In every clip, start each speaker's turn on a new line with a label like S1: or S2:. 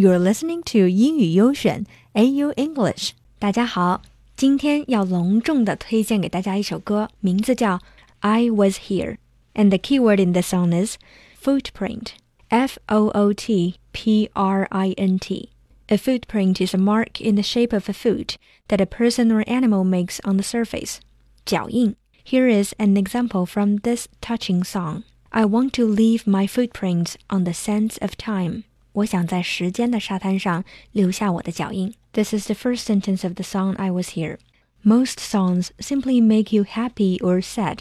S1: You're listening to 英语优选 AU English。大家好，今天要隆重的推荐给大家一首歌，名字叫《I Was Here》，and the keyword in the song is footprint. F O O T P R I N T. A footprint is a mark in the shape of a foot that a person or animal makes on the surface. 脚印. Here is an example from this touching song. I want to leave my footprints on the sands of time. 我想在时间的沙滩上留下我的脚印。This is the first sentence of the song I Was Here. Most songs simply make you happy or sad,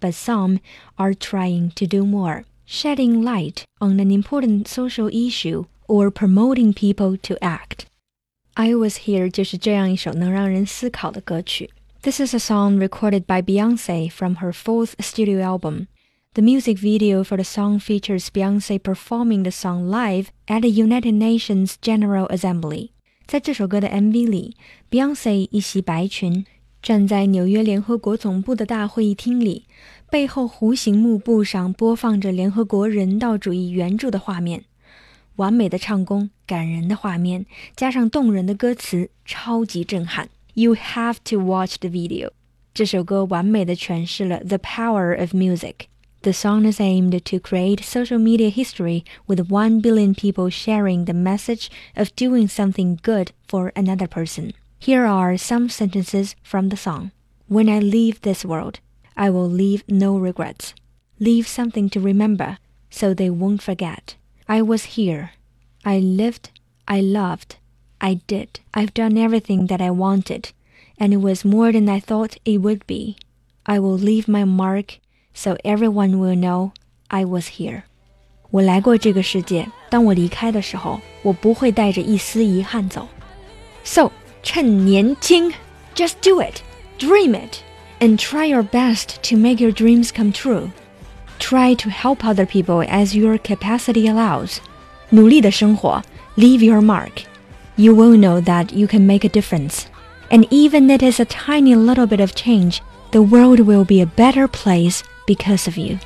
S1: but some are trying to do more, shedding light on an important social issue or promoting people to act. I Was Here 就是这样一首能让人思考的歌曲。This is a song recorded by Beyonce from her fourth studio album. The music video for the song features Beyonce performing the song live at the United Nations General Assembly. 在这首歌的 MV 里，Beyonce 一袭白裙，站在纽约联合国总部的大会议厅里，背后弧形幕布上播放着联合国人道主义援助的画面。完美的唱功、感人的画面，加上动人的歌词，超级震撼。You have to watch the video。这首歌完美的诠释了 the power of music。 The song is aimed to create social media history with 1 billion people sharing the message of doing something good for another person. Here are some sentences from the song. When I leave this world, I will leave no regrets. Leave something to remember so they won't forget. I was here. I lived. I loved. I did. I've done everything that I wanted, and it was more than I thought it would be. I will leave my mark so everyone will know I was here. 我来过这个世界。当我离开的时候，我不会带着一丝遗憾走。So，趁年轻，just do it, dream it, and try your best to make your dreams come true. Try to help other people as your capacity allows. 努力的生活，leave your mark. You will know that you can make a difference. And even it is a tiny little bit of change, the world will be a better place because of you.